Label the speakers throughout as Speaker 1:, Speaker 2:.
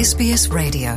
Speaker 1: SBS Radio.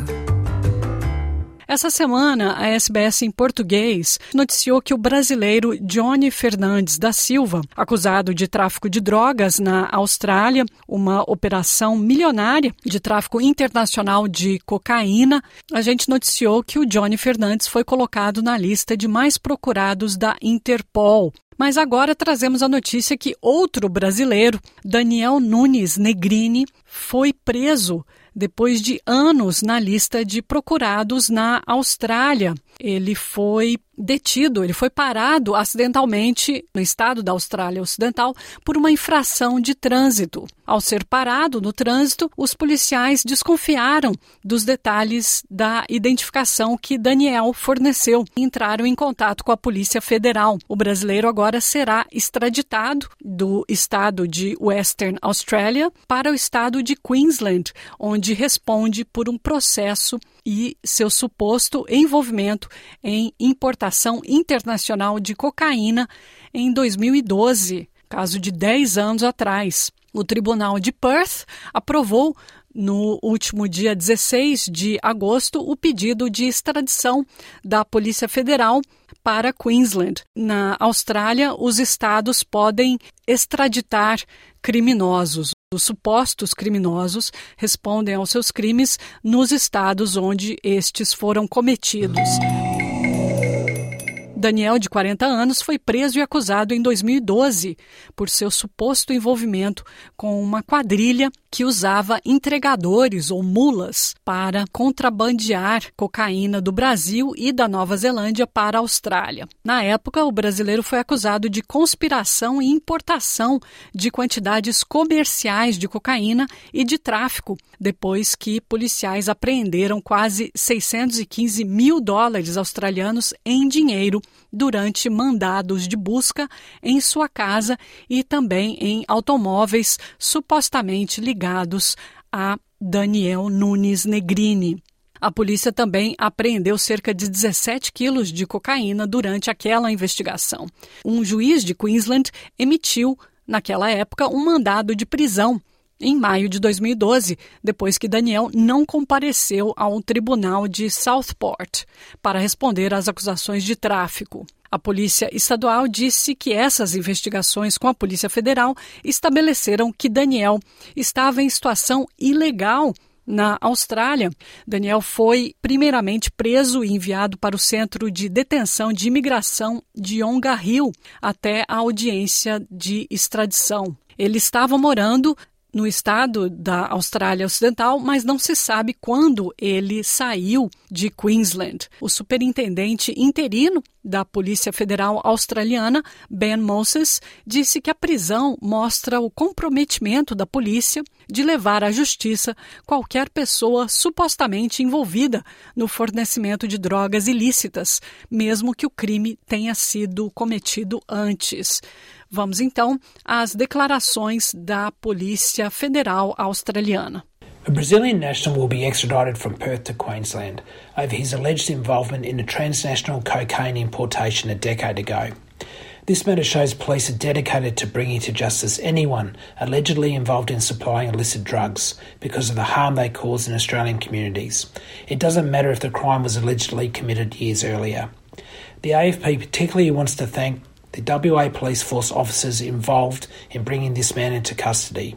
Speaker 1: Essa semana, a SBS em português noticiou que o brasileiro Johnny Fernandes da Silva, acusado de tráfico de drogas na Austrália, uma operação milionária de tráfico internacional de cocaína, a gente noticiou que o Johnny Fernandes foi colocado na lista de mais procurados da Interpol. Mas agora trazemos a notícia que outro brasileiro, Daniel Nunes Negrini, foi preso depois de anos na lista de procurados na Austrália. Ele foi detido, ele foi parado acidentalmente no estado da Austrália Ocidental por uma infração de trânsito. Ao ser parado no trânsito, os policiais desconfiaram dos detalhes da identificação que Daniel forneceu e entraram em contato com a Polícia Federal. O brasileiro agora será extraditado do estado de Western Australia para o estado de Queensland, onde responde por um processo e seu suposto envolvimento em importação internacional de cocaína em 2012, caso de 10 anos atrás. O Tribunal de Perth aprovou no último dia 16 de agosto o pedido de extradição da Polícia Federal para Queensland. Na Austrália, os estados podem extraditar criminosos. Os supostos criminosos respondem aos seus crimes nos estados onde estes foram cometidos. Daniel, de 40 anos, foi preso e acusado em 2012 por seu suposto envolvimento com uma quadrilha que usava entregadores ou mulas para contrabandear cocaína do Brasil e da Nova Zelândia para a Austrália. Na época, o brasileiro foi acusado de conspiração e importação de quantidades comerciais de cocaína e de tráfico, depois que policiais apreenderam quase 615 mil dólares australianos em dinheiro durante mandados de busca em sua casa e também em automóveis supostamente ligados a Daniel Nunes Negrini. A polícia também apreendeu cerca de 17 quilos de cocaína durante aquela investigação. Um juiz de Queensland emitiu, naquela época, um mandado de prisão em maio de 2012, depois que Daniel não compareceu ao tribunal de Southport para responder às acusações de tráfico. A Polícia Estadual disse que essas investigações com a Polícia Federal estabeleceram que Daniel estava em situação ilegal na Austrália. Daniel foi primeiramente preso e enviado para o Centro de Detenção de Imigração de Onga Hill até a audiência de extradição. Ele estava morando no estado da Austrália Ocidental, mas não se sabe quando ele saiu de Queensland. O superintendente interino da Polícia Federal Australiana, Ben Moses, disse que a prisão mostra o comprometimento da polícia de levar à justiça qualquer pessoa supostamente envolvida no fornecimento de drogas ilícitas, mesmo que o crime tenha sido cometido antes. Vamos então às declarações da Polícia Federal Australiana.
Speaker 2: A Brazilian national will be extradited from Perth to Queensland over his alleged involvement in a transnational cocaine importation a decade ago. This matter shows police are dedicated to bringing to justice anyone allegedly involved in supplying illicit drugs because of the harm they cause in Australian communities. It doesn't matter if the crime was allegedly committed years earlier. The AFP particularly wants to thank the WA Police Force officers involved in bringing this man into custody.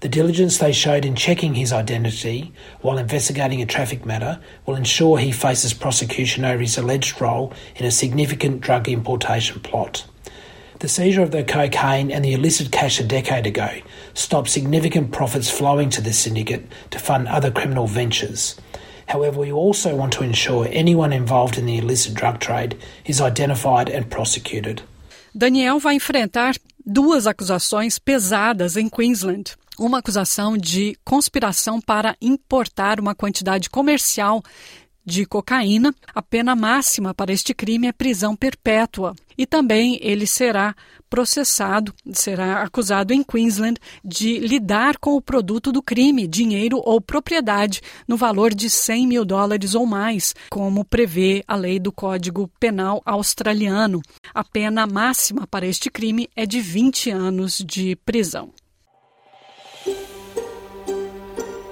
Speaker 2: The diligence they showed in checking his identity while investigating a traffic matter will ensure he faces prosecution over his alleged role in a significant drug importation plot. The seizure of the cocaine and the illicit cash a decade ago stopped significant profits flowing to the syndicate to fund other criminal ventures. However, we also want to ensure anyone involved in the illicit drug trade is identified and prosecuted.
Speaker 1: Daniel vai enfrentar duas acusações pesadas em Queensland. Uma acusação de conspiração para importar uma quantidade comercial de cocaína. A pena máxima para este crime é prisão perpétua. E também ele será processado, será acusado em Queensland de lidar com o produto do crime, dinheiro ou propriedade, no valor de 100 mil dólares ou mais, como prevê a lei do Código Penal australiano. A pena máxima para este crime é de 20 anos de prisão.